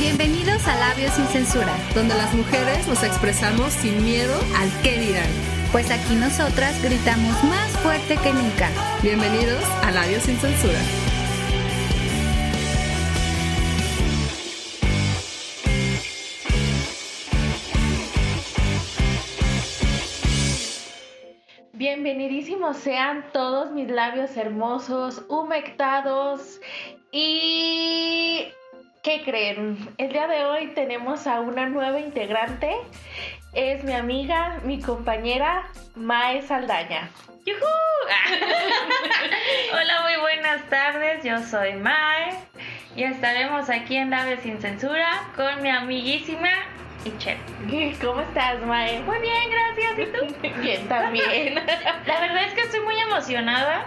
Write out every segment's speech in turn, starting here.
Bienvenidos a Labios sin Censura, donde las mujeres nos expresamos sin miedo al qué dirán. Pues aquí nosotras gritamos más fuerte que nunca. Bienvenidos a Labios sin Censura. Bienvenidísimos sean todos mis labios hermosos, humectados y ¿Qué creen? El día de hoy tenemos a una nueva integrante. Es mi amiga, mi compañera, Mae Saldaña. ¡Yujú! Hola, muy buenas tardes. Yo soy Mae y estaremos aquí en Labios sin Censura con mi amiguísima. ¿Cómo estás, Mae? Muy bien, gracias. ¿Y tú? bien, también. La verdad es que estoy muy emocionada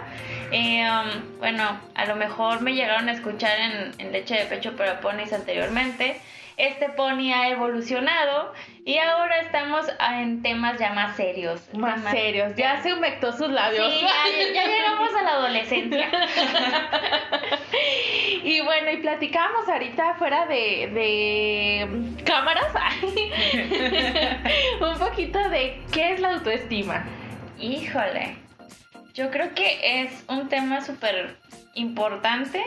eh, um, bueno, a lo mejor me llegaron a escuchar en, Leche de Pecho para Ponis anteriormente. Este pony ha evolucionado y ahora estamos en temas ya más serios. Más, serios, ya se humectó sus labios. Sí, ya, llegamos a la adolescencia. y bueno, y platicamos ahorita fuera de, de cámaras un poquito de qué es la autoestima. Híjole. Yo creo que es un tema súper importante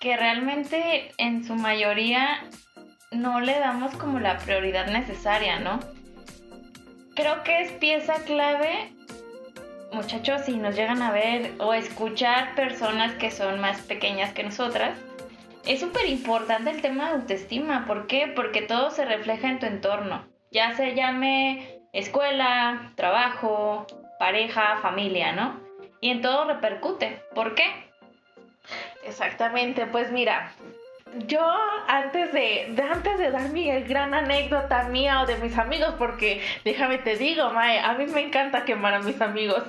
que realmente en su mayoría no le damos como la prioridad necesaria, ¿no? Creo que es pieza clave, muchachos, si nos llegan a ver o escuchar personas que son más pequeñas que nosotras, es súper importante el tema de autoestima. ¿Por qué? Porque todo se refleja en tu entorno. Ya se llame escuela, trabajo, pareja, familia, ¿no? Y en todo repercute. ¿Por qué? Exactamente, pues mira, yo antes de, antes de dar mi gran anécdota mía o de mis amigos, porque déjame te digo, Mae, a mí me encanta quemar a mis amigos.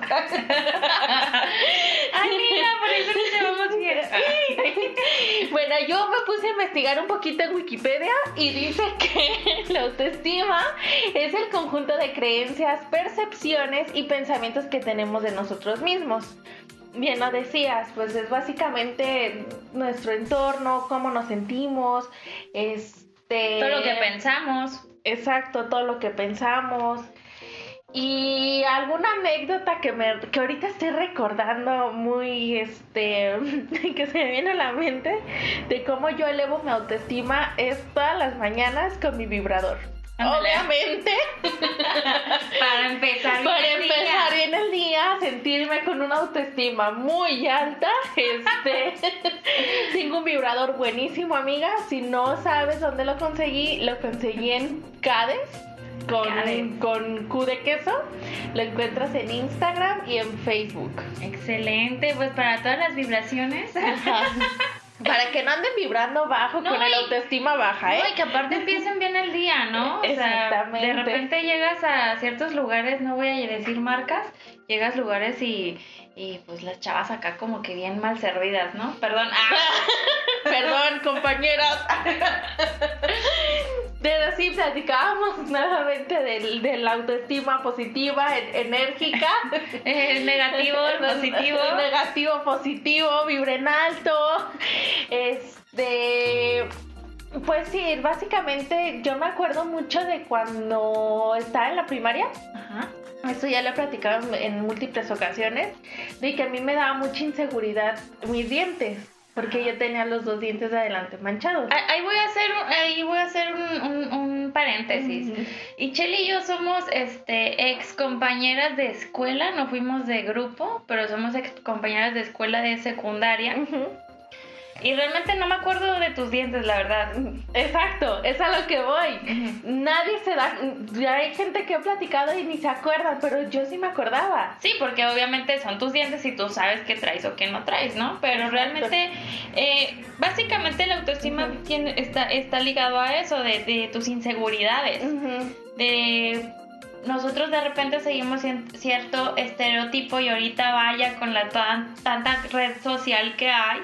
Ay, mira, por eso nos llevamos bien. bueno, yo me puse a investigar un poquito en Wikipedia y dice que la autoestima es el conjunto de creencias, percepciones y pensamientos que tenemos de nosotros mismos bien lo decías, pues es básicamente nuestro entorno, cómo nos sentimos, este... Todo lo que pensamos. Exacto, todo lo que pensamos. Y alguna anécdota que me que ahorita estoy recordando muy este que se me viene a la mente de cómo yo elevo mi autoestima es todas las mañanas con mi vibrador. Obviamente. para empezar bien Para empezar bien el día, sentirme con una autoestima muy alta. Este, tengo un vibrador buenísimo, amiga. Si no sabes dónde lo conseguí, lo conseguí en Cades. Con, con Q de queso, lo encuentras en Instagram y en Facebook. Excelente, pues para todas las vibraciones. Para que no anden vibrando bajo con el autoestima baja, ¿eh? No, y que aparte empiecen bien el día, ¿no? O Exactamente. Sea, de repente llegas a ciertos lugares, no voy a decir marcas, llegas a lugares y, y pues las chavas acá como que bien mal servidas, ¿no? Perdón. Ah. Perdón, compañeras. Pero sí, platicábamos nuevamente del, de la autoestima positiva, enérgica. Negativo, positivo. Negativo, positivo, vibren alto. Este. Pues sí, básicamente yo me acuerdo mucho de cuando estaba en la primaria. Ajá. Esto ya lo he platicado en múltiples ocasiones, de que a mí me daba mucha inseguridad mis dientes porque yo tenía los dos dientes de adelante manchados. Ahí voy a hacer, ahí voy a hacer un, un, un paréntesis. Y Cheli y yo somos este, ex compañeras de escuela, no fuimos de grupo, pero somos ex compañeras de escuela de secundaria. Y realmente no me acuerdo de tus dientes, la verdad. Exacto, es a lo que voy. Nadie se da. Ya hay gente que ha platicado y ni se acuerdan, pero yo sí me acordaba. Sí, porque obviamente son tus dientes y tú sabes qué traes o qué no traes, ¿no? Pero realmente, eh, básicamente la autoestima tiene, está, está ligado a eso, de, de tus inseguridades. De nosotros de repente seguimos cierto estereotipo y ahorita vaya con la tan, tanta red social que hay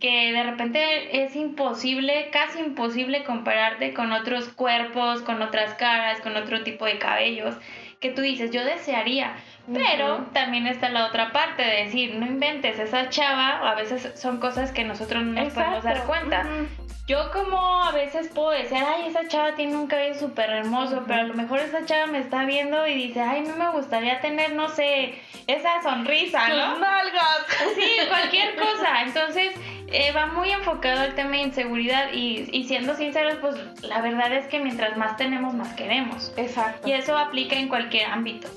que de repente es imposible, casi imposible compararte con otros cuerpos, con otras caras, con otro tipo de cabellos, que tú dices, yo desearía, pero uh -huh. también está la otra parte de decir, no inventes, esa chava, a veces son cosas que nosotros no nos Exacto. podemos dar cuenta. Uh -huh. yo como a veces puedo decir, ay, esa chava tiene un cabello súper hermoso, pero a lo mejor esa chava me está viendo y dice, ay, no me gustaría tener, no sé, esa sonrisa, ¿no? nalgas! Sí, cualquier cosa. Entonces, eh, va muy enfocado al tema de inseguridad y, y siendo sinceros, pues la verdad es que mientras más tenemos, más queremos. Exacto. Y eso aplica en cualquier ámbito.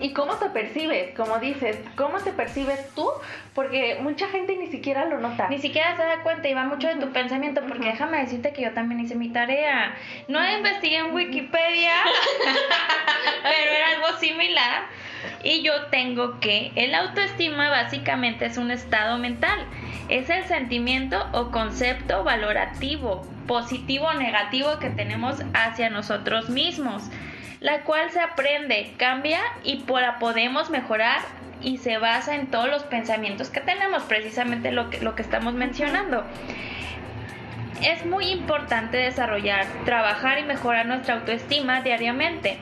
¿Y cómo te percibes? Como dices, ¿cómo te percibes tú? Porque mucha gente ni siquiera lo nota. Ni siquiera se da cuenta y va mucho de tu pensamiento, porque déjame decirte que yo también hice mi tarea. No investigué en Wikipedia, pero era algo similar. Y yo tengo que el autoestima básicamente es un estado mental. Es el sentimiento o concepto valorativo, positivo o negativo que tenemos hacia nosotros mismos, la cual se aprende, cambia y la podemos mejorar y se basa en todos los pensamientos que tenemos, precisamente lo que, lo que estamos mencionando. Es muy importante desarrollar, trabajar y mejorar nuestra autoestima diariamente.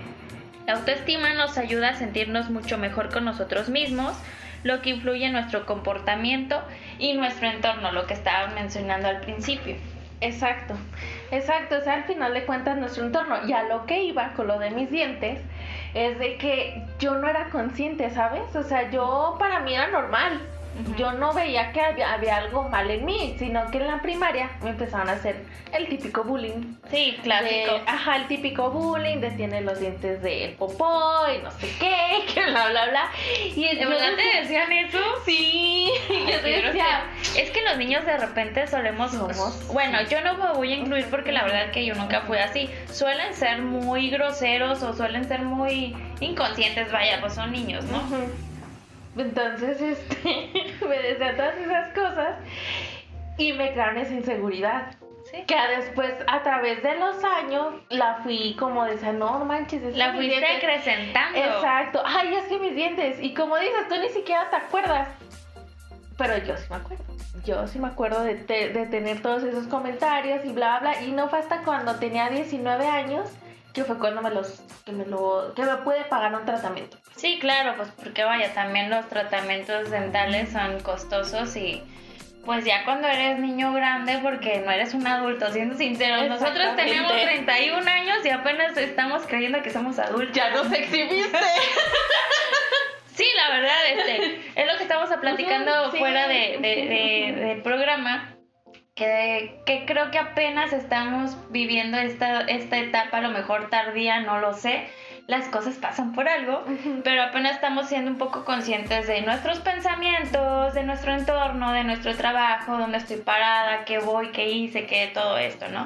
La autoestima nos ayuda a sentirnos mucho mejor con nosotros mismos, lo que influye en nuestro comportamiento y nuestro entorno, lo que estábamos mencionando al principio. Exacto, exacto, o sea, al final de cuentas nuestro entorno. Y a lo que iba con lo de mis dientes es de que yo no era consciente, ¿sabes? O sea, yo para mí era normal. Yo no veía que había, había algo mal en mí, sino que en la primaria me empezaron a hacer el típico bullying. Sí, clásico. De- ajá, el típico bullying de tiene los dientes de popó y no sé qué, que bla, bla, bla. Y ¿De yo verdad decía- te decían eso? Sí, yo Ay, qué decía. Es que los niños de repente solemos... Somos- Bueno, yo no me voy a incluir porque la verdad que yo nunca fui así. Suelen ser muy groseros o suelen ser muy inconscientes, vaya, pues son niños, ¿no? Ujú. Entonces, este, me decían todas esas cosas y me crearon esa inseguridad. Sí. Que después, a través de los años, la fui como de no manches, es La fuiste acrecentando. Exacto. Ay, es que mis dientes. Y como dices, tú ni siquiera te acuerdas. Pero yo sí me acuerdo. Yo sí me acuerdo de, te- de tener todos esos comentarios y bla, bla. Y no fue hasta cuando tenía 19 años que fue cuando me los, que me lo, que me pude pagar un tratamiento. Sí, claro, pues porque vaya, también los tratamientos dentales son costosos y pues ya cuando eres niño grande, porque no eres un adulto, siendo sinceros, nosotros tenemos 31 años y apenas estamos creyendo que somos adultos. Ya nos exhibiste. Sí, la verdad, este, es lo que estamos platicando sí. fuera de, de- de- del programa, que, que creo que apenas estamos viviendo esta, esta etapa, a lo mejor tardía, no lo sé. Las cosas pasan por algo, pero apenas estamos siendo un poco conscientes de nuestros pensamientos, de nuestro entorno, de nuestro trabajo, dónde estoy parada, qué voy, qué hice, qué todo esto, ¿no?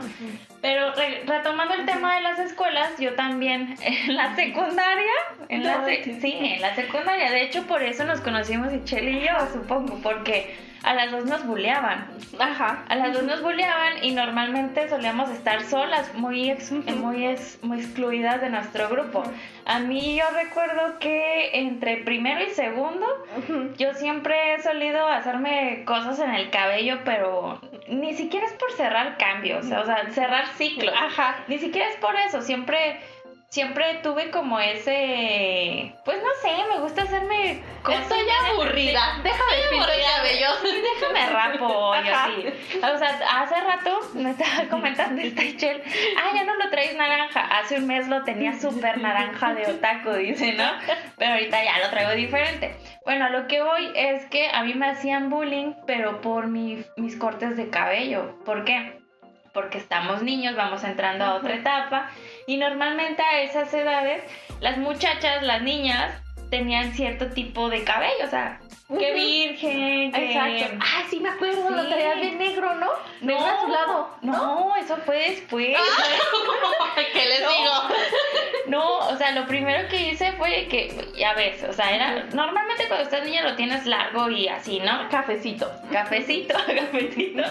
Pero re- retomando el tema de las escuelas, yo también en la secundaria, en la sec- sí, en la secundaria, de hecho por eso nos conocimos Michelle y yo, supongo, porque a las dos nos bulleaban. Ajá. A las dos nos bulleaban y normalmente solíamos estar solas, muy, ex- muy, ex- muy excluidas de nuestro grupo. A mí yo recuerdo que entre primero y segundo yo siempre he solido hacerme cosas en el cabello, pero ni siquiera es por cerrar cambios, o sea, cerrar ciclos. Ajá. Ni siquiera es por eso, siempre siempre tuve como ese, pues no sé, me gusta hacerme cosas. Estoy aburrida. De Estoy pintar el aburrida. cabello. Déjame rapo, yo Ajá. sí. O sea, hace rato me estaba comentando esta Michelle, ah, ya no lo traes naranja. Hace un mes lo tenía súper naranja de otaku, dice, ¿no? Pero ahorita ya lo traigo diferente. Bueno, a lo que voy es que a mí me hacían bullying, pero por mi- mis cortes de cabello. ¿Por qué? Porque estamos niños, vamos entrando a otra etapa y normalmente a esas edades las muchachas, las niñas, tenían cierto tipo de cabello, o sea, que Ujú. virgen, que... Exacto. Ah, sí me acuerdo, lo traías de negro, ¿no? De un azulado. No, eso fue después. ¿Qué les No. No, o sea, lo primero que hice fue que, ya ves, o sea, era normalmente cuando estás niña lo tienes largo y así, ¿no? Cafecito. Cafecito, cafecito.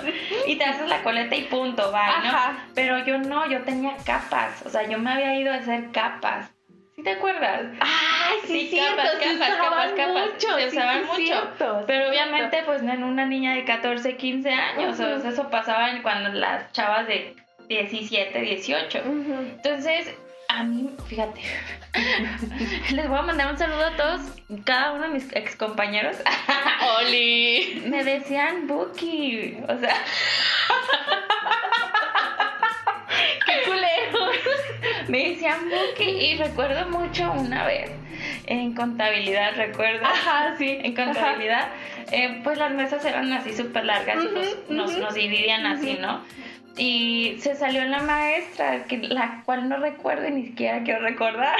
Y te haces la coleta y punto, bye, ¿no? Ajá. Pero yo no, yo tenía capas, o sea, yo me había ido a hacer capas. ¿Sí te acuerdas? Ay, sí, Sí, cierto, capas, se capas, usaban capas, capas. mucho. Se sí, usaban sí, mucho. cierto, sí, Pero cierto. obviamente, pues en una niña de 14, 15 años, o Ujú. sea, eso pasaba en cuando las chavas de 17, 18. Ujú. Entonces, a mí, fíjate, les voy a mandar un saludo a todos, cada uno de mis ex compañeros. Oli. Me decían Buki, o sea. me decían Buki y recuerdo mucho una vez en contabilidad, recuerdo. Ajá, sí. En contabilidad, eh, pues las mesas eran así súper largas y nos, nos dividían así, ¿no? Y se salió la maestra, que, la cual no recuerdo ni siquiera quiero recordar.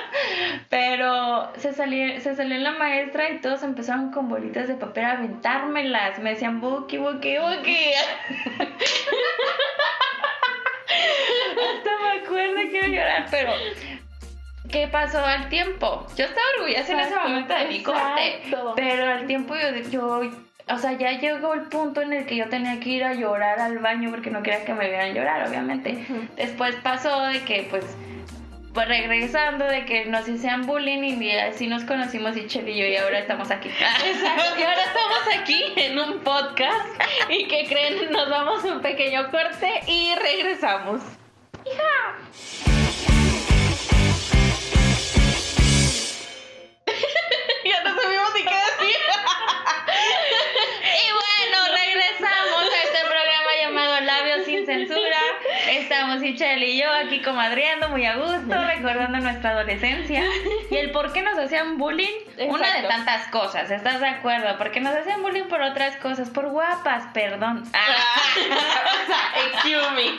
Pero se salió, se salió la maestra y todos empezaron con bolitas de papel a aventármelas. Me decían, Buki, Buki, Buki. Acuerdo a llorar, pero ¿qué pasó al tiempo? Yo estaba orgullosa en ese momento de mi corte, exacto. pero al tiempo yo, yo, o sea, ya llegó el punto en el que yo tenía que ir a llorar al baño porque no quería que me vieran llorar, obviamente. Después pasó de que, pues, pues regresando de que nos hicieran bullying y así nos conocimos y Chel y yo y ahora estamos aquí. Exacto. Y ahora estamos aquí en un podcast y que creen, nos vamos a un pequeño corte y regresamos. Ya no Michelle y yo aquí comadreando muy a gusto, recordando nuestra adolescencia y el por qué nos hacían bullying. Una de Exacto. tantas cosas, ¿estás de acuerdo? Porque nos hacían bullying por otras cosas, por guapas, perdón. sea, excuse me.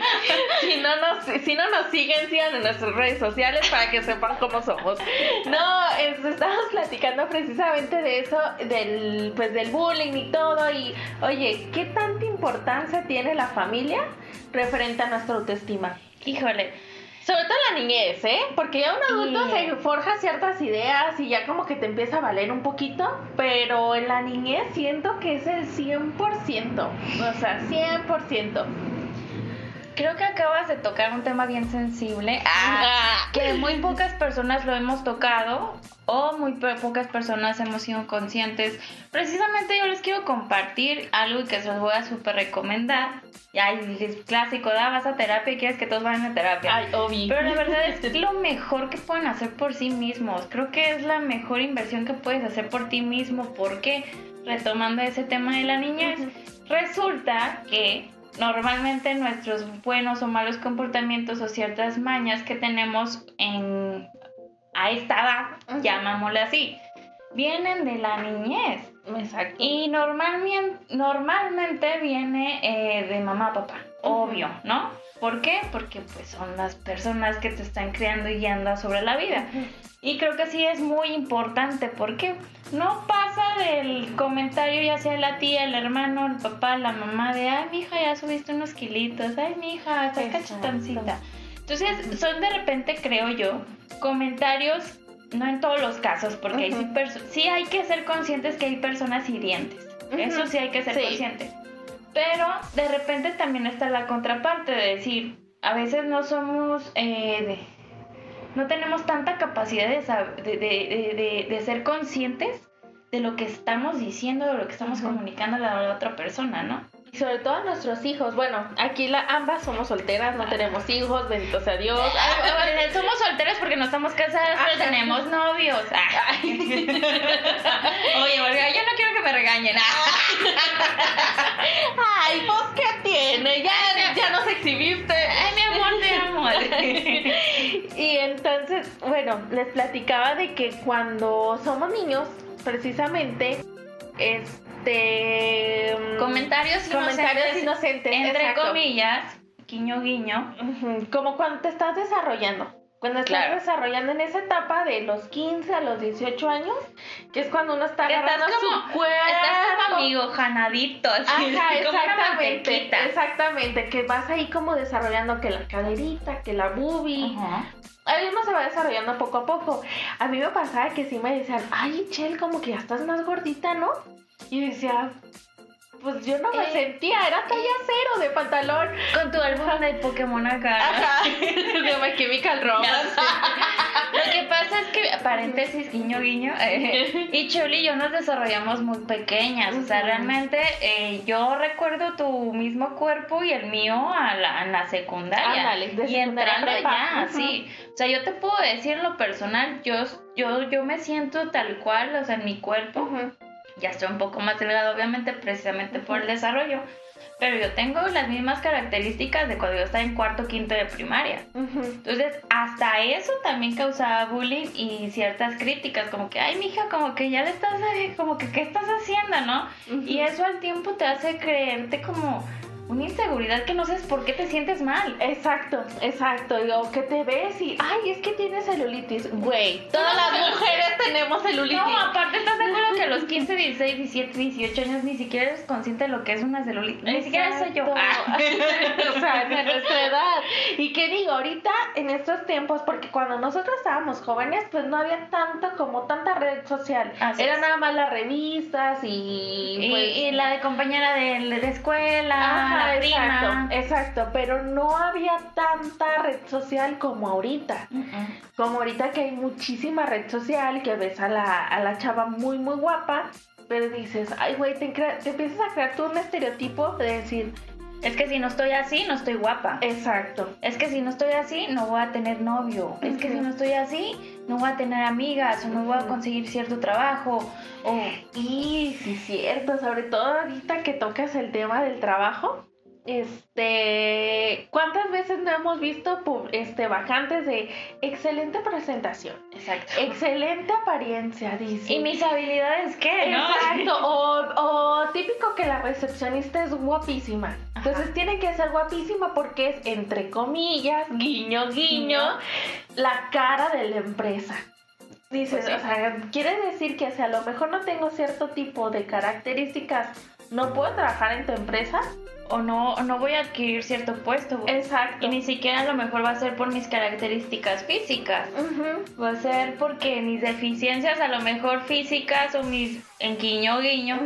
Si no, nos, si no nos siguen, sigan en nuestras redes sociales para que sepan cómo somos. No, es- estamos platicando precisamente de eso, del, pues del bullying y todo. Y oye, ¿qué tanta importancia tiene la familia referente a nuestra autoestima? Híjole, Sobre todo en la niñez, ¿eh? Porque ya un adulto Sí. se forja ciertas ideas y ya como que te empieza a valer un poquito, pero en la niñez siento que es el 100%, o sea, 100%. Creo que acabas de tocar un tema bien sensible. Ah. que muy pocas personas lo hemos tocado o muy po- pocas personas hemos sido conscientes. Precisamente yo les quiero compartir algo que se los voy a súper recomendar. Ay, es clásico, da, vas a terapia y quieres que todos vayan a terapia. Ay, obvio. Pero la verdad es lo mejor que pueden hacer por sí mismos. Creo que es la mejor inversión que puedes hacer por ti mismo. Porque, retomando ese tema de la niñez, resulta que normalmente nuestros buenos o malos comportamientos o ciertas mañas que tenemos en a esta edad, llamámosle así, vienen de la niñez. Exacto. Y normalmente, normalmente viene eh, de mamá, papá, obvio, ¿no? ¿Por qué? Porque pues son las personas que te están criando y guiando sobre la vida. Y creo que sí es muy importante porque no pasa del comentario ya sea la tía, el hermano, el papá, la mamá de, ay, mija, ya subiste unos kilitos, ay, mija, estás Exacto. cachetoncita. Entonces, son de repente, creo yo, comentarios, no en todos los casos, porque hay sí, Ujú. perso- sí hay que ser conscientes que hay personas hirientes. Ujú. Eso sí hay que ser Sí. conscientes. Pero de repente también está la contraparte de decir, a veces no somos, eh, de- no tenemos tanta capacidad de, de, de- de- de- de ser conscientes de lo que estamos diciendo, de lo que estamos comunicando a la otra persona, ¿no? Y sobre todo a nuestros hijos. Bueno, aquí la, ambas somos solteras, no tenemos hijos, bendito sea Dios. Ay, Somos solteras porque no estamos casadas, pero Ajá. tenemos novios. Ah. Oye, Olga, yo no quiero que me regañen. Ah. Ay, pues qué tiene, ya, ya nos exhibiste. Ay, mi amor, te amo. Y entonces, bueno, les platicaba de que cuando somos niños, precisamente, este... mm, Comentarios comentarios inocentes, inocentes, entre exacto. comillas, guiño guiño. Como cuando te estás desarrollando. Cuando estás Claro. desarrollando en esa etapa de los 15 a los 18 años, que es cuando uno está Que estás agarrando como- su cuerpo. Estás como amigo, janadito, así, Ajá, exactamente, exactamente, que vas ahí como desarrollando que la caderita, que la boobie, Ajá. ahí uno se va desarrollando poco a poco. A mí me pasaba que sí me decían, ay, Chel, como que ya estás más gordita, ¿no? Y decía, pues yo no me Eh, sentía, era talla cero de pantalón. Con tu álbum de Pokémon acá. de My Chemical Romance. Lo que pasa es que, paréntesis, guiño, guiño, eh, y Chuli y yo nos desarrollamos muy pequeñas. O sea, realmente eh, yo recuerdo tu mismo cuerpo y el mío a la, en la secundaria. Ándale, de y entrando ya, sí. O sea, yo te puedo decir en lo personal, yo, yo, yo me siento tal cual, o sea, en mi cuerpo. Ujú. Ya estoy un poco más delgada, obviamente, precisamente por el desarrollo. pero yo tengo las mismas características de cuando yo estaba en cuarto quinto de primaria. Entonces, hasta eso también causaba bullying y ciertas críticas, como que, ay, mija, como que ya le estás, eh, como que, ¿qué estás haciendo, no? Y eso al tiempo te hace creerte como una inseguridad que no sabes por qué te sientes mal. Exacto, exacto. O que te ves y, ay, es que tienes celulitis. Güey, todas las mujeres tenemos celulitis. No, aparte, ¿estás de acuerdo que a los 15, 16, 17, 18 años ni siquiera eres consciente de lo que es una celulitis? Ni siquiera soy yo. Ah. o sea, de nuestra edad. Y qué digo, ahorita en estos tiempos, porque cuando nosotros estábamos jóvenes, pues no había tanto como tanta red social. Era nada más las revistas y, pues, y, la de compañera de, de escuela. Exacto, exacto, pero no había tanta red social como ahorita. Como ahorita que hay muchísima red social, que ves a la, a la chava muy, muy guapa, pero dices, ay, güey, te, te empiezas a crear tú un estereotipo de decir, es que si no estoy así, no estoy guapa. Exacto. Es que si no estoy así, no voy a tener novio. Es que si no estoy así, no voy a tener amigas o no voy a conseguir cierto trabajo. O... Y sí, cierto, sobre todo ahorita que tocas el tema del trabajo. Este, ¿cuántas veces no hemos visto este, vacantes de excelente presentación? Exacto. Excelente apariencia, dice. ¿Y mis habilidades qué? Exacto. O, típico que la recepcionista es guapísima. Entonces tiene que ser guapísima porque es, entre comillas, guiño, guiño, la cara de la empresa. Dices, pues o sea, quiere decir que si a lo mejor no tengo cierto tipo de características, no puedo trabajar en tu empresa o no, no voy a adquirir cierto puesto. Exacto. Y ni siquiera a lo mejor va a ser por mis características físicas. Va a ser porque mis deficiencias, a lo mejor físicas o mis en guiño guiño,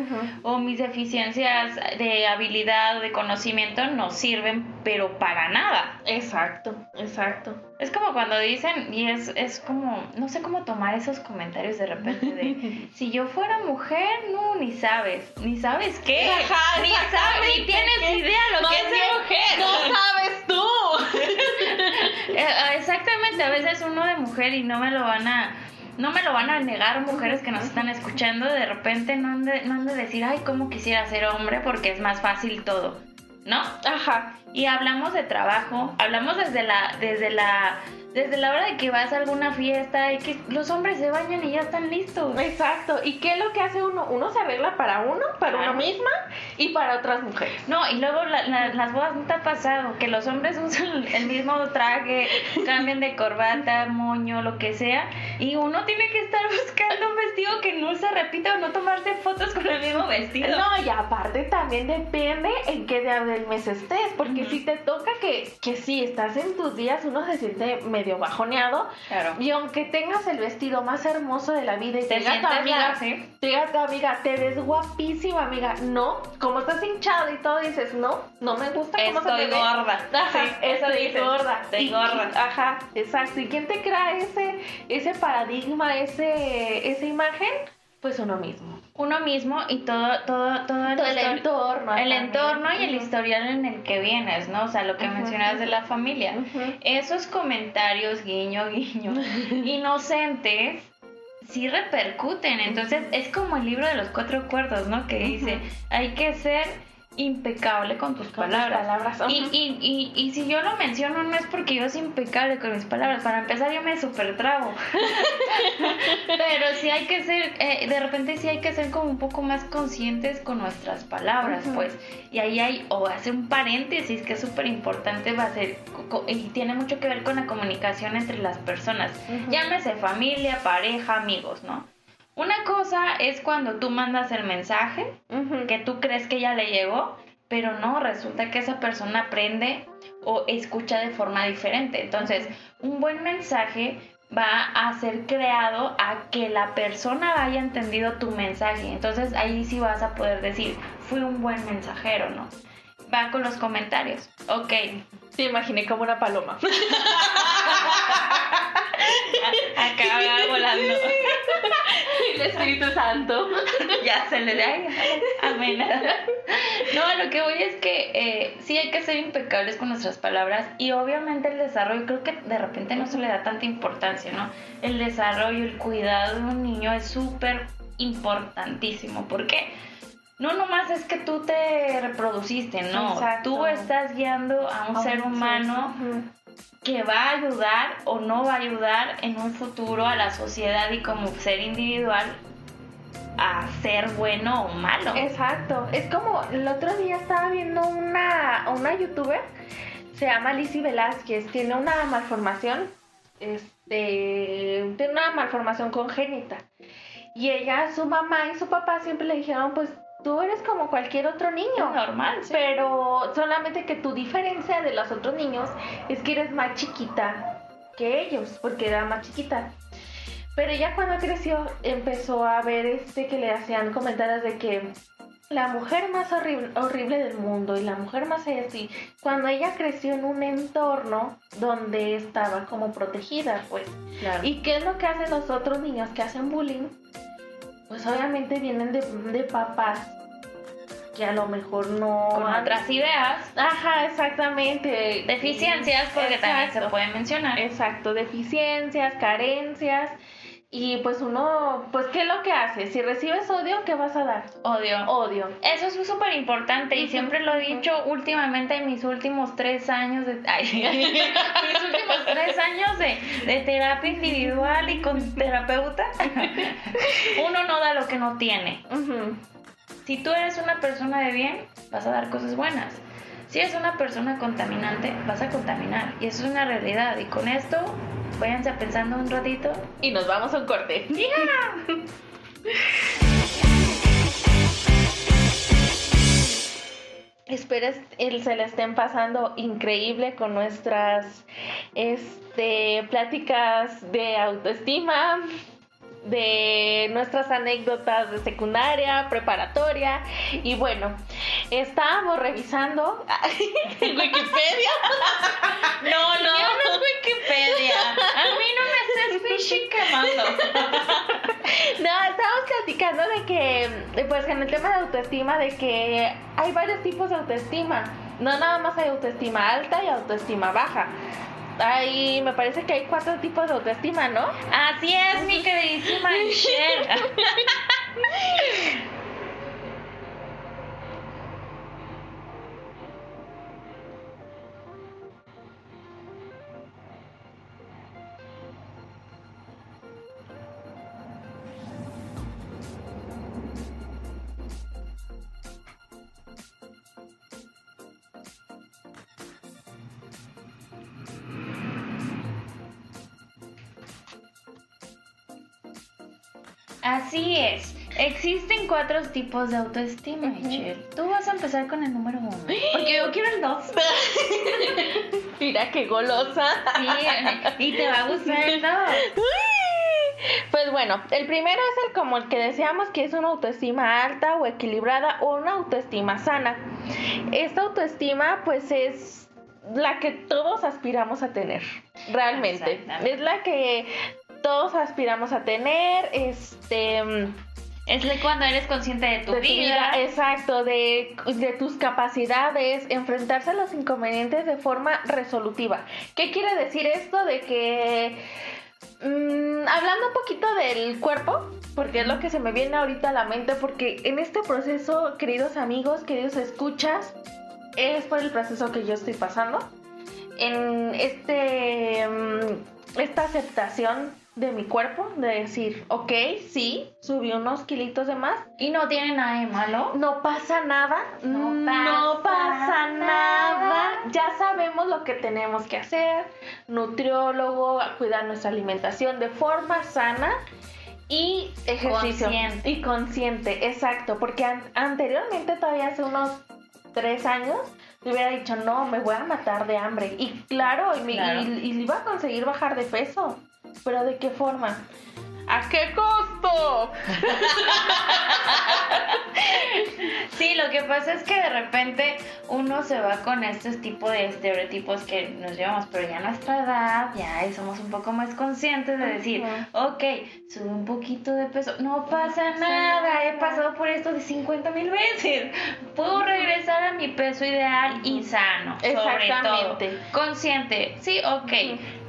o mis deficiencias de habilidad o de conocimiento no sirven, pero para nada. Exacto, exacto. Es como cuando dicen, y es, es como, no sé cómo tomar esos comentarios de repente de, si yo fuera mujer, no, ni sabes, ni sabes qué, ni sabes, ni tienes idea lo que es ser mujer. No sabes tú. Eh, exactamente, a veces uno de mujer y no me lo van a no me lo van a negar mujeres que nos están escuchando, de repente no han de, no de decir, ay, cómo quisiera ser hombre porque es más fácil todo, ¿no? Ajá. Y hablamos de trabajo, hablamos desde la, desde la desde la hora de que vas a alguna fiesta y que los hombres se bañan y ya están listos. Exacto. ¿Y qué es lo que hace uno? Uno se arregla para uno, para uno misma y para otras mujeres. No, y luego las bodas no te ha pasado que los hombres usan el mismo traje, cambian de corbata, moño, lo que sea, y uno tiene que estar buscando un vestido que no se repita o no tomarse fotos con el mismo vestido. No, y aparte también depende en qué día del mes estés, porque si te toca que, que si estás en tus días, uno se siente medio bajoneado. Y aunque tengas el vestido más hermoso de la vida y te, diga tu amiga, te diga tu amiga, te ves guapísima, amiga. No, como estás hinchado y todo, dices, no, no me gusta cómo se te gorda. Ajá, estoy gorda. Estoy gorda. Ajá, exacto. ¿Y quién te crea ese, ese paradigma, ese, esa imagen? Pues uno mismo. Uno mismo y todo, todo, todo, el, entorno. El entorno y el historial en el que vienes, ¿no? O sea, lo que mencionas de la familia. Esos comentarios, guiño, guiño, inocentes, sí repercuten. Entonces, es como el libro de los cuatro cuerdos, ¿no? Que dice, hay que ser impecable con tus palabras. y, y, y, y, si yo lo menciono no es porque yo soy impecable con mis palabras. Para empezar yo me super trago. Pero sí hay que ser, eh, de repente sí hay que ser como un poco más conscientes con nuestras palabras, pues. Y ahí hay, o hacer un paréntesis que es súper importante, va a ser, y tiene mucho que ver con la comunicación entre las personas. Llámese familia, pareja, amigos, ¿no? Una cosa es cuando tú mandas el mensaje, que tú crees que ya le llegó, pero no, resulta que esa persona aprende o escucha de forma diferente. Entonces, un buen mensaje va a ser creado a que la persona haya entendido tu mensaje. Entonces, ahí sí vas a poder decir, fui un buen mensajero, ¿no? Va con los comentarios. Ok. Te imaginé como una paloma. Acá volando. El Espíritu Santo. ya se le da. Amén. No, lo que voy es que eh, sí hay que ser impecables con nuestras palabras y obviamente el desarrollo, creo que de repente no se le da tanta importancia, ¿no? El desarrollo, el cuidado de un niño es súper importantísimo. ¿Por qué? no nomás es que tú te reproduciste, no. Exacto. Tú estás guiando a un A ser un humano. Que va a ayudar o no va a ayudar en un futuro a la sociedad y como ser individual a ser bueno o malo. Exacto. Es como el otro día estaba viendo una, una youtuber, se llama Lizzie Velázquez, tiene una malformación, este, tiene una malformación congénita. Y ella, su mamá y su papá siempre le dijeron, pues tú eres como cualquier otro niño. normal, sí. Pero solamente que tu diferencia de los otros niños es que eres más chiquita que ellos, porque era más chiquita. Pero ya cuando creció empezó a ver este que le hacían comentarios de que la mujer más horrible, horrible del mundo y la mujer más así, cuando ella creció en un entorno donde estaba como protegida, pues. Claro. ¿Y qué es lo que hacen los otros niños que hacen bullying? Pues obviamente vienen de, de papás que a lo mejor no... con han- otras ideas, Ajá, exactamente. deficiencias, porque también se Exacto. puede mencionar. Exacto, deficiencias, carencias. Y pues uno, pues ¿qué es lo que hace? Si recibes odio, ¿qué vas a dar? Odio. Odio. Eso es súper importante y siempre lo he dicho últimamente en mis últimos tres años de... ay, mis últimos tres años de, de terapia individual y con terapeuta. Uno no da lo que no tiene. Si tú eres una persona de bien, vas a dar cosas buenas. Si eres una persona contaminante, vas a contaminar. Y eso es una realidad. Y con esto, váyanse pensando un ratito. Y nos vamos a un corte. Espero es- el- se le estén pasando increíble con nuestras este, pláticas de autoestima, de nuestras anécdotas de secundaria, preparatoria. Y bueno, estábamos revisando en Wikipedia. No, no, no es Wikipedia. A mí no me estés fishy quemando. No, estábamos platicando de que, pues en el tema de autoestima, de que hay varios tipos de autoestima. No nada más hay autoestima alta y autoestima baja. Hay, me parece que hay cuatro tipos de autoestima, ¿no? Así es, mi queridísima Michelle. Cuatro tipos de autoestima, Michelle. Tú vas a empezar con el número uno. Porque yo quiero el dos. Mira qué golosa. Sí, y te va a gustar el dos. Pues bueno, el primero es el como el que decíamos que es una autoestima alta o equilibrada o una autoestima sana. Esta autoestima pues es la que todos aspiramos a tener, realmente. Es la que todos aspiramos a tener, este... Es cuando eres consciente de tu de tu vida. exacto, de, de tus capacidades, enfrentarse a los inconvenientes de forma resolutiva. ¿Qué quiere decir esto? De que, mm, hablando un poquito del cuerpo, porque es lo que se me viene ahorita a la mente, porque en este proceso, queridos amigos, queridos escuchas, es por el proceso que yo estoy pasando. En este, mm, esta aceptación de mi cuerpo, de decir, ok, sí, subí unos kilitos de más, Y no tiene nada de malo. no pasa nada. No No pasa pasa, nada. nada. Ya sabemos lo que tenemos que hacer. Nutriólogo, cuidar nuestra alimentación de forma sana y ejercicio. Consciente. Y consciente, exacto. Porque an- anteriormente, todavía hace unos tres años, le hubiera dicho, no, me voy a matar de hambre. Y claro, y, me- Claro. y- y iba a conseguir bajar de peso. Pero ¿de qué forma? ¿A qué costo? Sí, lo que pasa es que de repente uno se va con estos tipos de estereotipos que nos llevamos, pero ya a nuestra edad, ya somos un poco más conscientes de decir, ok, sube un poquito de peso, no pasa nada, he pasado por esto de 50 mil veces, puedo regresar a mi peso ideal y sano, sobre todo. Consciente, sí, ok.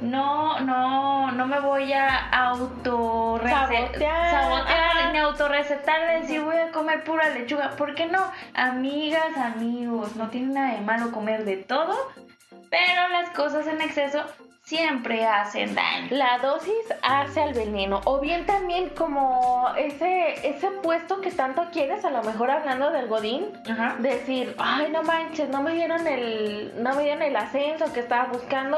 No, no, no me voy a auto sabotear, sabotear ni autorrecetar de decir voy a comer pura lechuga. ¿Por qué no? Amigas, amigos, no tiene nada de malo comer de todo, pero las cosas en exceso siempre hacen daño. La dosis hace al veneno. O bien también como ese, ese puesto que tanto quieres, a lo mejor hablando del Godín, decir, ay no manches, no me dieron el, no me dieron el ascenso que estaba buscando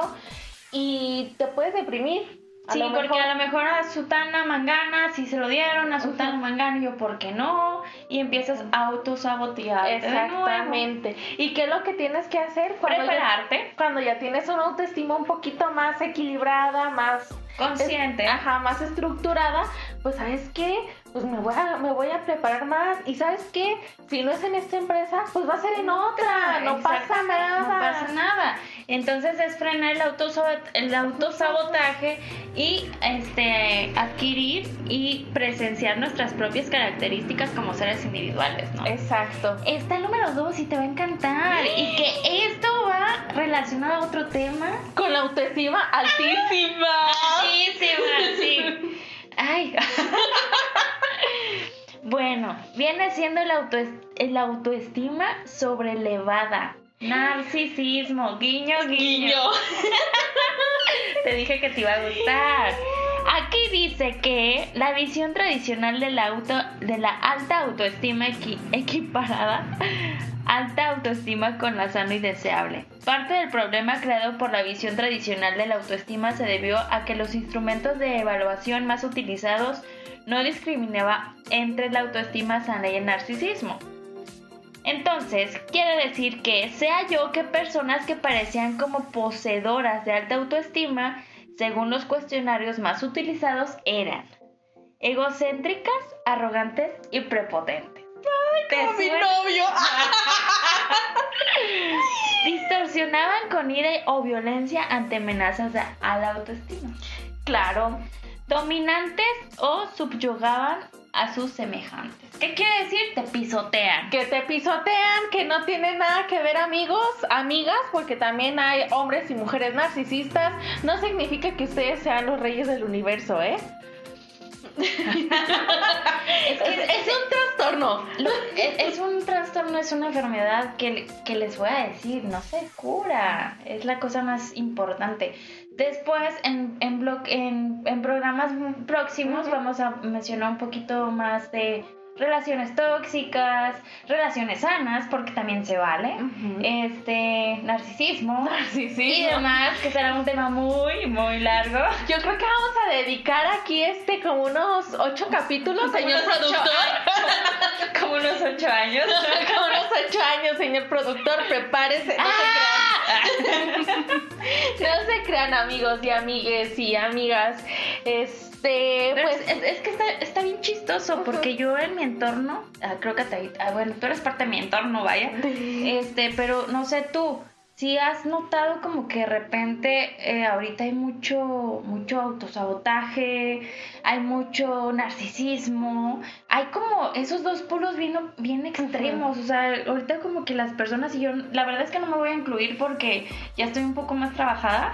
y te puedes deprimir. sí, porque a lo mejor a Sutana Mangana sí se lo dieron, a Sutana Mangana yo, ¿por qué no? Y empiezas a autosabotear. Exactamente. ¿Y qué es lo que tienes que hacer? Cuando Prepararte. cuando ya tienes una autoestima un poquito más equilibrada, más consciente, ajá, más estructurada, pues sabes qué, pues me voy a, me voy a preparar más y sabes qué, si no es en esta empresa, pues va a ser en otra, no pasa nada. No pasa nada. Entonces es frenar el, el autosabotaje y este adquirir y presenciar nuestras propias características como seres individuales, ¿no? Exacto. Está el número dos y te va a encantar. Y que esto va relacionado a otro tema. Con la autoestima altísima. Altísima, sí. Ay. bueno, viene siendo el, auto, el autoestima sobrelevada. Narcisismo, guiño, guiño. te dije que te iba a gustar. Aquí dice que la visión tradicional de la, auto, de la alta autoestima equiparada alta autoestima con la sana y deseable. Parte del problema creado por la visión tradicional de la autoestima se debió a que los instrumentos de evaluación más utilizados no discriminaba entre la autoestima sana y el narcisismo. Entonces, quiere decir que sea yo que personas que parecían como poseedoras de alta autoestima, según los cuestionarios más utilizados, eran egocéntricas, arrogantes y prepotentes. ¡Ay, como mi novio! Distorsionaban con ira o violencia ante amenazas a la autoestima. Claro. Dominantes o subyugaban a sus semejantes. ¿Qué quiere decir? Te pisotean. Que te pisotean, que no tiene nada que ver amigos, amigas, porque también hay hombres y mujeres narcisistas. No significa que ustedes sean los reyes del universo, ¿eh? es, un trastorno. es, un trastorno, es una enfermedad que, les voy a decir, no se cura. Es la cosa más importante. Después, en, en, en, en programas próximos, vamos a mencionar un poquito más de relaciones tóxicas, relaciones sanas, porque también se vale, este, narcisismo, y demás, que será un tema muy, muy largo. Yo creo que vamos a dedicar aquí este como unos ocho capítulos, señor productor. como unos ocho años. como unos ocho años, señor productor, prepárese. No, se crean. Ah. no se crean amigos y amigues y amigas. Es este, pues es, que está, bien chistoso porque yo en mi entorno, ah, creo que te, ah, bueno, tú eres parte de mi entorno, vaya. Este, pero no sé tú, si has notado como que de repente eh, ahorita hay mucho, mucho autosabotaje, hay mucho narcisismo, hay como esos dos polos bien, bien extremos, o sea, ahorita como que las personas y yo, la verdad es que no me voy a incluir porque ya estoy un poco más trabajada.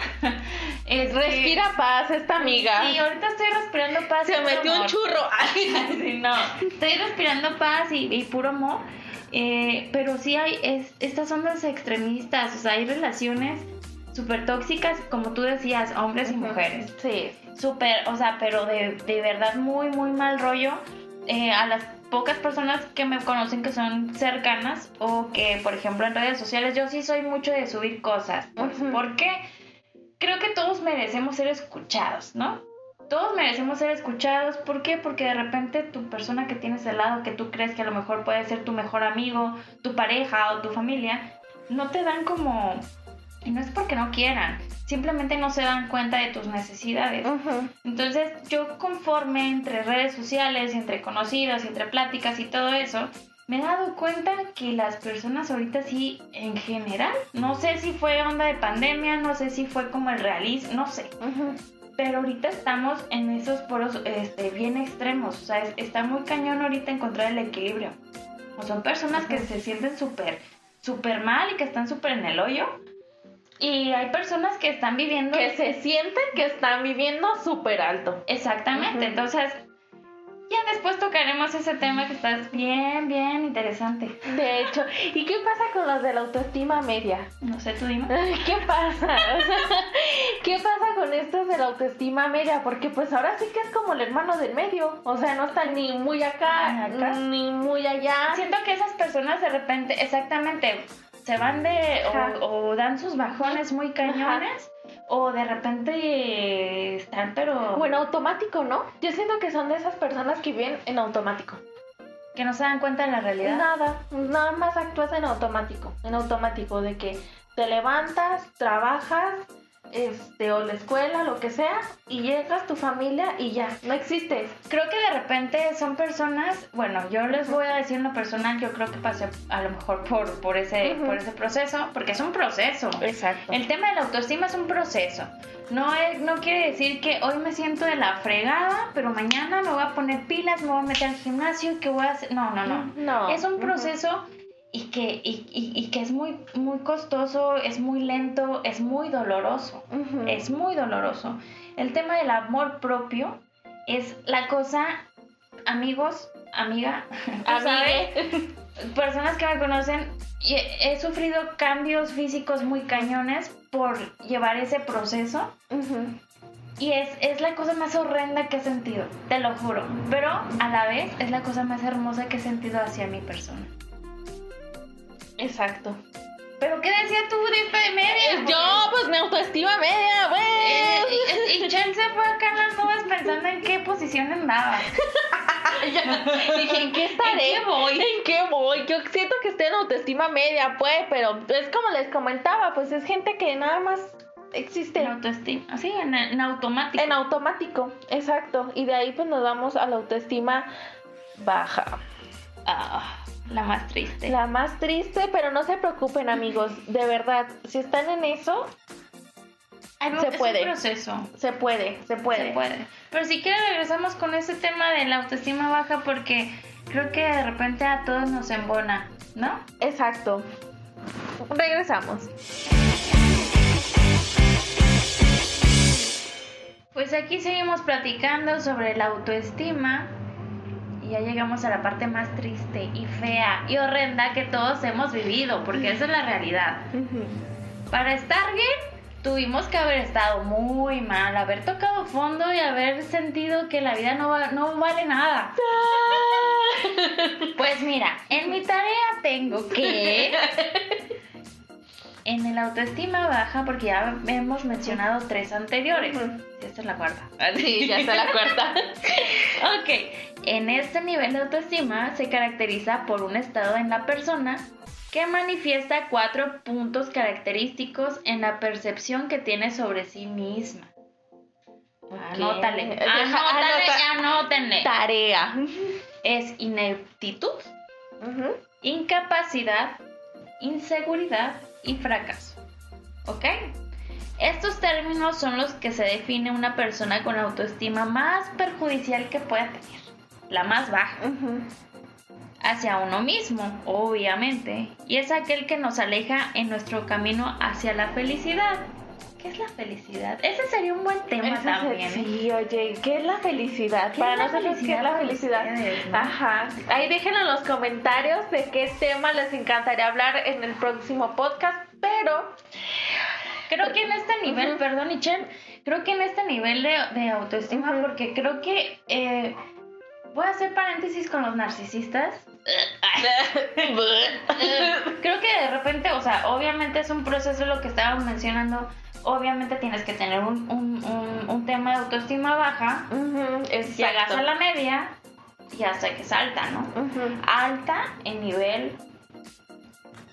Es este, Respira paz esta amiga. Sí, ahorita estoy respirando paz. Se metió un churro. sí, no, estoy respirando paz y, y puro amor. Eh, pero sí hay, es, estas son las extremistas, o sea, hay relaciones súper tóxicas, como tú decías, hombres y mujeres. Sí. Súper, o sea, pero de, de, verdad muy, muy mal rollo. Eh, a las pocas personas que me conocen que son cercanas o que, por ejemplo, en redes sociales, yo sí soy mucho de subir cosas. Porque creo que todos merecemos ser escuchados, ¿no? Todos merecemos ser escuchados. ¿Por qué? Porque de repente tu persona que tienes al lado, que tú crees que a lo mejor puede ser tu mejor amigo, tu pareja o tu familia, no te dan como... Y no es porque no quieran, simplemente no se dan cuenta de tus necesidades. Entonces yo conforme entre redes sociales, entre conocidos, entre pláticas y todo eso, me he dado cuenta que las personas ahorita sí, en general, no sé si fue onda de pandemia, no sé si fue como el realismo, no sé pero ahorita estamos en esos poros este, bien extremos, o sea, está muy cañón ahorita encontrar el equilibrio. O son personas que se sienten súper súper mal y que están súper en el hoyo. Y hay personas que están viviendo... Que se sienten que están viviendo súper alto. Exactamente, entonces ya después tocaremos ese tema que está bien, bien interesante. De hecho, ¿y qué pasa con los de la autoestima media? No sé, tú dime. ¿Qué pasa? O sea, ¿Qué pasa con estos de la autoestima media? Porque pues ahora sí que es como el hermano del medio. O sea, no está ni muy acá, Acá. ni muy allá. Siento que esas personas de repente, exactamente, se van de o dan sus bajones muy cañones o de repente están pero Bueno, automático, ¿no? Yo siento que son de esas personas que viven en automático. que no se dan cuenta de la realidad. Nada, nada más actúas en automático. En automático, de que te levantas, trabajas, este, o la escuela, lo que sea, y llegas tu familia y ya, no existes. Creo que de repente son personas, bueno, yo les voy a decir en lo personal, yo creo que pasé a lo mejor por, por, ese, por ese proceso, porque es un proceso. Exacto. El tema de la autoestima es un proceso. No, es, no quiere decir que hoy me siento de la fregada, pero mañana me voy a poner pilas, me voy a meter al gimnasio, que voy a hacer... No, no, no. No. Es un proceso y que, y, y- y que es muy, muy costoso, es muy lento, es muy doloroso. Ujú. Es muy doloroso. El tema del amor propio es la cosa, amigos, amiga, sabes, personas que me conocen, he, sufrido cambios físicos muy cañones por llevar ese proceso. Ujú. Y es, es la cosa más horrenda que he sentido, te lo juro. Pero a la vez es la cosa más hermosa que he sentido hacia mi persona. Exacto. ¿Pero qué decía tú de esta de media? Yo, pues mi autoestima media, güey. Eh, y, y Chen se fue acá en las nubes pensando en qué posición andaba. Dije, ¿en qué estaré? ¿En qué voy? ¿En qué voy? Yo siento que estoy en autoestima media, pues, pero es como les comentaba, pues es gente que nada más existe En autoestima. Así, en, en automático. en automático, exacto. Y de ahí pues nos vamos a la autoestima baja. Ah, la más triste. La más triste, pero no se preocupen amigos, de verdad, si están en eso, no, se es puede. un proceso. se puede, se puede. Se puede. Pero si quieren regresamos con ese tema de la autoestima baja porque creo que de repente a todos nos embona, ¿no? Exacto. Regresamos. Pues aquí seguimos platicando sobre la autoestima y ya llegamos a la parte más triste y fea y horrenda que todos hemos vivido, porque esa es la realidad. Para estar bien, tuvimos que haber estado muy mal, haber tocado fondo y haber sentido que la vida no, va- no vale nada. Pues mira, en mi tarea tengo que... En el autoestima baja, porque ya hemos mencionado tres anteriores. Ujú. Y Esta es la cuarta. Sí, ya está la cuarta. Ok, en este nivel de autoestima se caracteriza por un estado en la persona que manifiesta cuatro puntos característicos en la percepción que tiene sobre sí misma. Anótale, Ajá, anótale, anota. anótenle. Tarea. Es ineptitud, incapacidad, inseguridad y fracaso. ¿Ok? Estos términos son los que se define una persona con la autoestima más perjudicial que pueda tener, la más baja, hacia uno mismo, obviamente, y es aquel que nos aleja en nuestro camino hacia la felicidad. ¿Qué es la felicidad? Ese sería un buen tema también. ¿eh? Sí, oye, ¿qué es la felicidad? ¿Qué Para nosotros, ¿qué es la felicidad? ustedes, no? Ajá. Ahí déjenlo en los comentarios de qué tema les encantaría hablar en el próximo podcast, pero Creo que en este nivel, Ujú. perdón, Michelle, creo que en este nivel de, de autoestima, porque creo que eh, voy a hacer paréntesis con los narcisistas. creo que de repente, o sea, obviamente es un proceso lo que estábamos mencionando. Obviamente tienes que tener un, un- un- un tema de autoestima baja. Llegas exacto. a la media y hasta que salta, ¿no? Ujú. Alta en nivel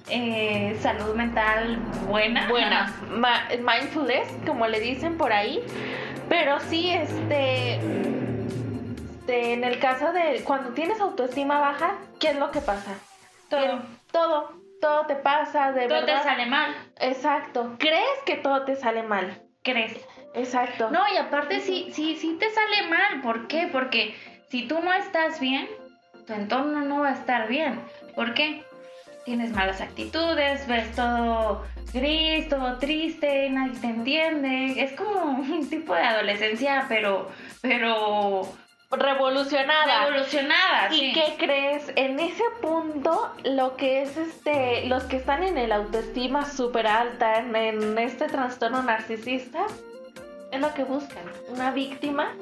eh, salud mental buena. buena, ma- mindfulness, como le dicen por ahí. Pero sí, este, este, en el caso de cuando tienes autoestima baja, ¿qué es lo que pasa? Todo. Todo, todo te pasa, de Todo verdad. te sale mal, Exacto. ¿Crees que todo te sale mal? crees. Exacto. No, y aparte sí, sí, sí te sale mal. ¿Por qué? Porque si tú no estás bien, tu entorno no va a estar bien. ¿Por qué? tienes malas actitudes, ves todo gris, todo triste, nadie te entiende. Es como un tipo de adolescencia, pero, pero revolucionada. Revolucionada, ¿Y qué crees? En ese punto, lo que es este, los que están en el autoestima súper alta, en, este trastorno narcisista, es lo que buscan. Una víctima,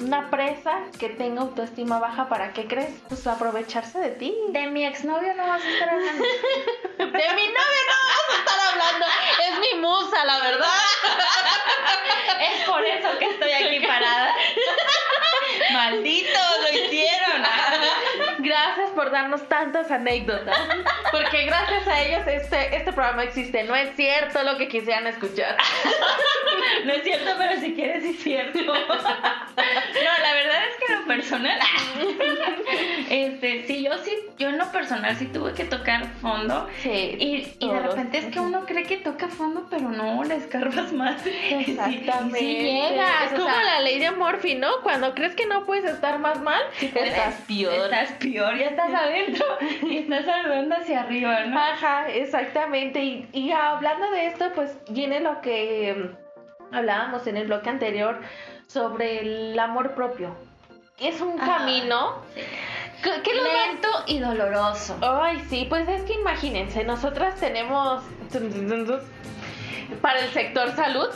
una presa que tenga autoestima baja, ¿para qué crees? Pues aprovecharse de ti. De mi exnovio no vas a estar hablando. de mi novio no vas a estar hablando. Es mi musa, la verdad. es por eso que estoy aquí parada. Malditos, lo hicieron. Gracias por darnos tantas anécdotas. Porque gracias a ellos este, este programa existe. No es cierto lo que quisieran escuchar. No es cierto, pero si quieres es cierto. No, la verdad es que lo personal. Este, sí, yo sí, yo en lo personal sí tuve que tocar fondo. Sí. Y, y de repente es que uno cree que toca fondo, pero no, le escarbas más. Exactamente. Sí, llegas. Es como la ley de Morphy, ¿no? Cuando crees que no puedes estar más mal, estás peor. Estás peor, ya estás adentro y estás saludando hacia arriba, ¿no? Ajá, exactamente. Y, y hablando de esto, pues viene lo que mm, hablábamos en el bloque anterior sobre el amor propio. Es un camino. que Lento y doloroso. Ay, sí, pues es que imagínense, nosotras tenemos para el sector salud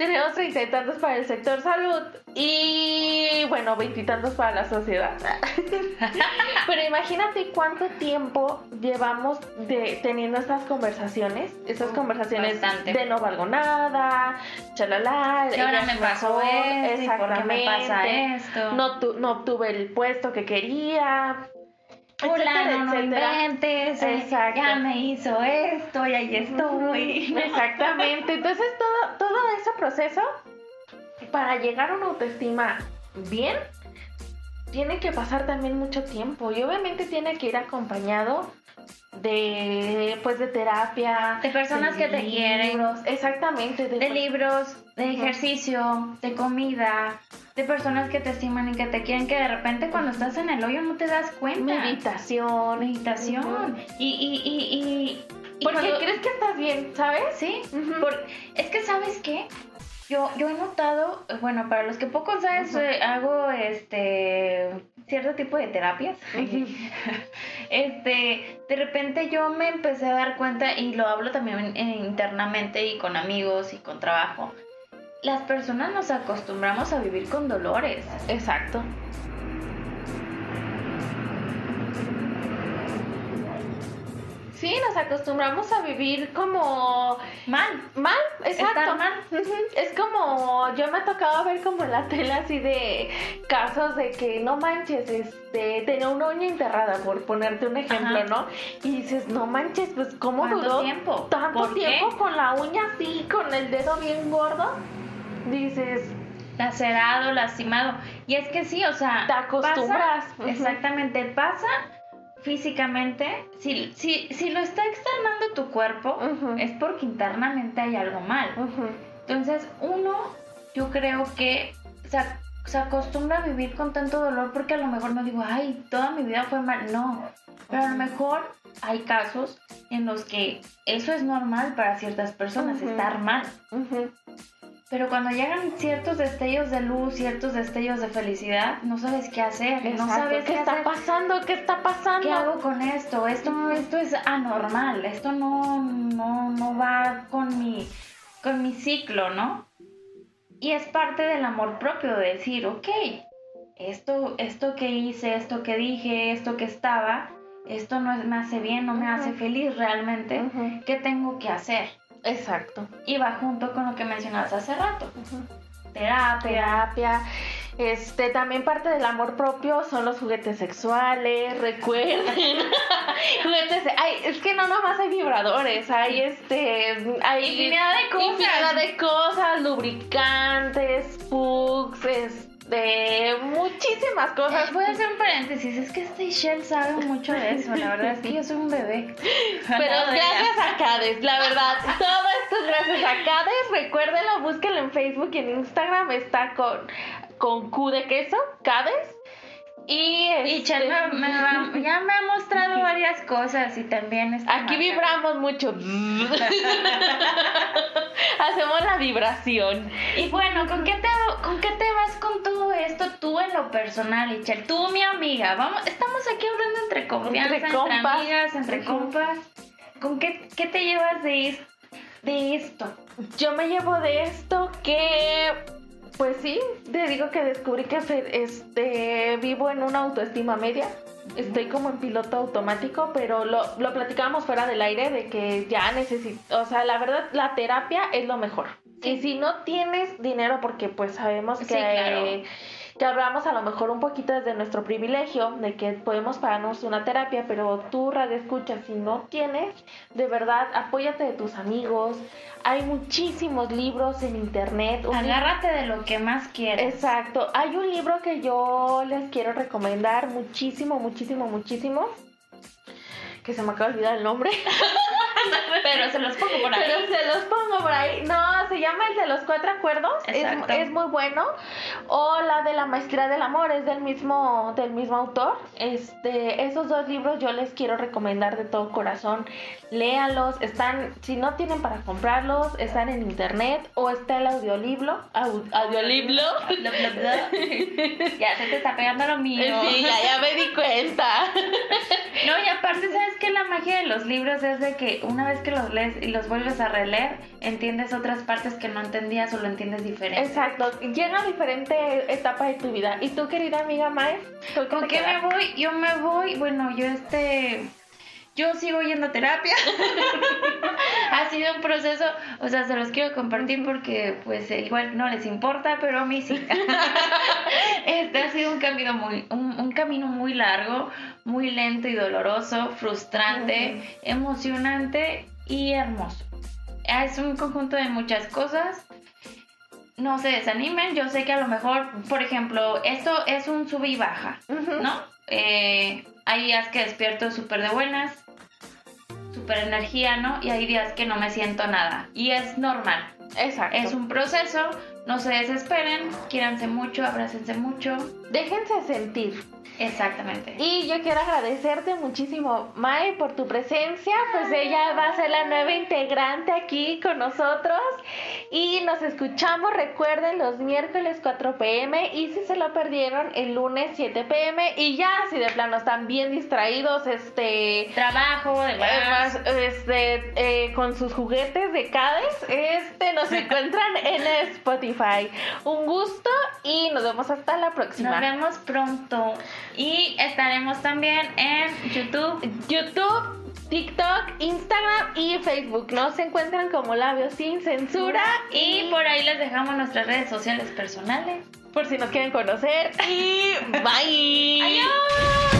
Tenemos treinta y tantos para el sector salud y bueno, veintitantos para la sociedad. Pero imagínate cuánto tiempo llevamos de teniendo estas conversaciones, estas conversaciones de no valgo nada, chalala, y ahora me pasó esto, ¿por qué me pasa esto? No, no obtuve el puesto que quería, Fulano, no inventes, eh, ya me hizo esto y ahí estoy. Exactamente. Entonces todo, todo ese proceso para llegar a una autoestima bien tiene que pasar también mucho tiempo. Y obviamente tiene que ir acompañado de pues de terapia de personas que te quieren. exactamente de, libros de ejercicio de comida de personas que te estiman y que te quieren que de repente cuando estás en el hoyo no te das cuenta. Meditación. Meditación. Y, y, y, y porque crees que estás bien sabes sí. Es que sabes qué yo, yo he notado, bueno, para los que pocos saben, hago este cierto tipo de terapias. este, de repente yo me empecé a dar cuenta y lo hablo también internamente y con amigos y con trabajo. Las personas nos acostumbramos a vivir con dolores. Exacto. Sí, nos acostumbramos a vivir como mal, mal, exacto. mal. Es como yo me ha tocado ver como en la tele así de casos de que no manches, este, tenía una uña enterrada por ponerte un ejemplo, ¿no? Y dices, "No manches, pues cómo duró tiempo? tanto tiempo con la uña así, con el dedo bien gordo?" Dices, lacerado, lastimado. Y es que sí, o sea, te acostumbras. Exactamente, pasa físicamente, si, si, si lo está externando tu cuerpo, es porque internamente hay algo mal. Entonces, uno, yo creo que se, se, acostumbra a vivir con tanto dolor porque a lo mejor no digo, ay, toda mi vida fue mal. No, pero a lo mejor hay casos en los que eso es normal para ciertas personas, estar mal. Pero cuando llegan ciertos destellos de luz, ciertos destellos de felicidad, no sabes qué hacer, no sabes qué, está pasando, qué está pasando. ¿Qué hago con esto? Esto, esto es anormal, esto no, no, no va con mi, con mi ciclo, ¿no? Y es parte del amor propio de decir, ok, esto, esto que hice, esto que dije, esto que estaba, esto no me hace bien, no me hace feliz realmente. ¿Qué tengo que hacer? Exacto. Y va junto con lo que mencionabas hace rato. Terapia. Terapia. Este, también parte del amor propio son los juguetes sexuales, recuerden. juguetes, ay, es que no nomás hay vibradores, hay este, hay infinidad de cosas. Infinidad de cosas, lubricantes, pugs, este de muchísimas cosas. Voy a hacer un paréntesis, es que este Shell sabe mucho de eso, la verdad es que yo soy un bebé. Pero gracias a Cades, la verdad, todo esto es gracias a Cades, recuérdenlo, búsquenlo en Facebook y en Instagram, está con, con Q de queso, Cades. Y, Y Chel este, me- me va- ya me ha mostrado varias cosas y también está Aquí vibramos mucho. Hacemos la vibración. Y bueno, ¿con qué, te, ¿con qué personal, Ichel? Tú, mi amiga, vamos, estamos aquí hablando entre confianza, Entre amigas, entre compas. ¿Con qué, qué te llevas de, de esto? Yo me llevo de esto que, pues sí, te digo que descubrí que este, vivo en una autoestima media. Estoy como en piloto automático, pero lo, lo platicábamos fuera del aire de que ya necesito, o sea, la verdad, la terapia es lo mejor. Sí. Y si no tienes dinero, porque pues sabemos que, Sí, claro. Que hablamos a lo mejor un poquito desde nuestro privilegio, de que podemos pagarnos una terapia, pero tú, radio escucha, si no tienes, de verdad, apóyate de tus amigos. Hay muchísimos libros en internet. Agárrate de lo que más quieres. Exacto. Hay un libro que yo les quiero recomendar muchísimo, muchísimo, muchísimo. Que se me acaba de olvidar el nombre. Pero se los pongo por ahí. Pero se los pongo por ahí. No, se llama el de los cuatro acuerdos. Es, Exacto. es muy bueno. O la de la maestría del amor, es del mismo, del mismo autor. Este, esos dos libros yo les quiero recomendar de todo corazón. Léanlos. Están, si no tienen para comprarlos, están en internet o está el audiolibro. au- audiolibro. Bla, bla, bla. ya se te está pegando lo mío. Sí, ya, ya me di cuenta. No, y aparte, ¿sabes qué? La magia de los libros es de que una vez que los lees y los vuelves a releer, entiendes otras partes que no entendías o lo entiendes diferente. Exacto, llega a diferente etapa de tu vida. ¿Y tú, querida amiga Mae? ¿Con ¿Con te qué me voy? Yo me voy, bueno, yo este... Yo sigo yendo a terapia. ha sido un proceso, o sea, se los quiero compartir porque pues eh, igual no les importa, pero a mí sí. este ha sido un camino muy, un, un camino muy largo, muy lento y doloroso, frustrante, emocionante y hermoso. Es un conjunto de muchas cosas. No se desanimen, yo sé que a lo mejor, por ejemplo, esto es un sube y baja. ¿no? Eh, hay días que despierto súper de buenas, súper energía, ¿no? Y hay días que no me siento nada. Y es normal. Exacto. Es un proceso, no se desesperen, quiéranse mucho, abrácense mucho. Déjense sentir. Exactamente. Y yo quiero agradecerte muchísimo, Mae, por tu presencia. Pues ella va a ser la nueva integrante aquí con nosotros. Y nos escuchamos, recuerden, los miércoles 4 pm. Y si se lo perdieron, el lunes 7 pm. Y ya, si de plano están bien distraídos, este. Trabajo, demás. Este, eh, con sus juguetes de Cades, este, nos encuentran en Spotify. Un gusto y nos vemos hasta la próxima. Nos vemos pronto. Y estaremos también en YouTube. YouTube, TikTok, Instagram y Facebook. Nos encuentran como Labios Sin Censura Y por ahí les dejamos nuestras redes sociales personales. por si nos quieren conocer. Y bye. ¡Adiós!